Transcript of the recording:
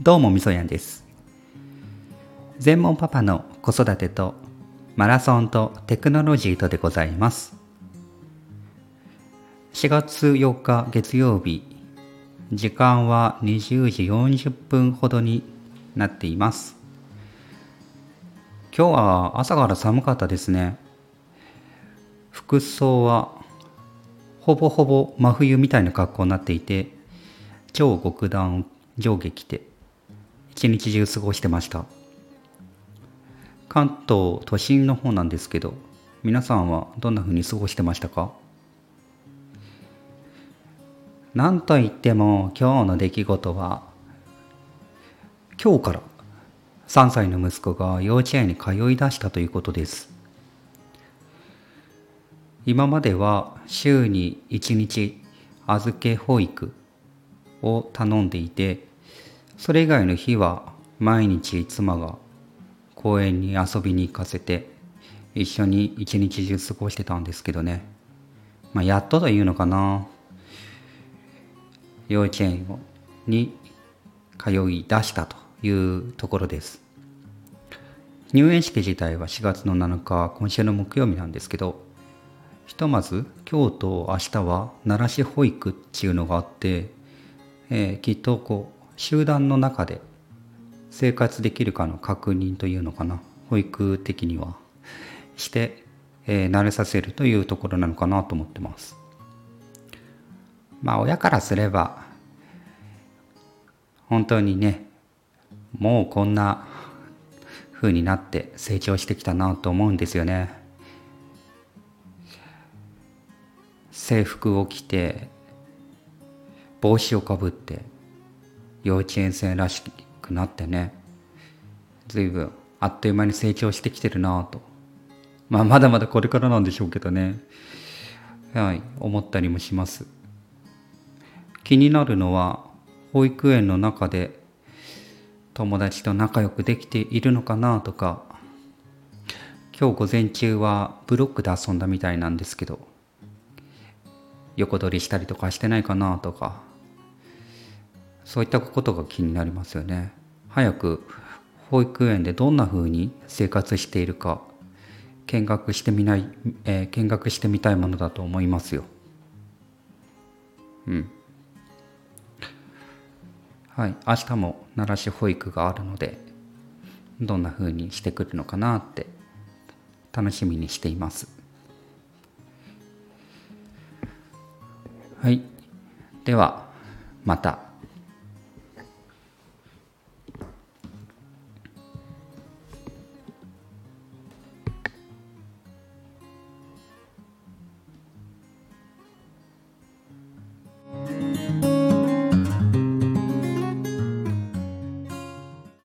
どうもみそやんです。全問パパの子育てとマラソンとテクノロジーとでございます。4月4日月曜日時間は20時40分ほどになっています。今日は朝から寒かったですね。服装はほぼほぼ真冬みたいな格好になっていて超極暖上下着て一日中過ごしてました。関東都心の方なんですけど皆さんはどんな風に過ごしてましたか？なんといっても今日の出来事は今日から3歳の息子が幼稚園に通い出したということです。今までは週に1日預け保育を頼んでいてそれ以外の日は毎日妻が公園に遊びに行かせて一緒に一日中過ごしてたんですけどね。まあやっとというのかな。幼稚園に通い出したというところです。入園式自体は4月の7日今週の木曜日なんですけどひとまず今日と明日は奈良市保育っていうのがあって、えー、きっとこう集団の中で生活できるかの確認というのかな。保育的にはして、えー、慣れさせるというところなのかなと思ってます。まあ親からすれば本当にねもうこんな風になって成長してきたなと思うんですよね。制服を着て帽子をかぶって幼稚園生らしくなってね。随分あっという間に成長してきてるなと。まあまだまだこれからなんでしょうけどね。はい思ったりもします。気になるのは保育園の中で友達と仲良くできているのかなとか。今日午前中はブロックで遊んだみたいなんですけど。横取りしたりとかしてないかなとか。そういったことが気になりますよね。早く保育園でどんな風に生活しているか見学してみない、えー、見学してみたいものだと思いますよ。うん。はい。明日も奈良市保育があるのでどんな風にしてくるのかなって楽しみにしています。はい。では、また。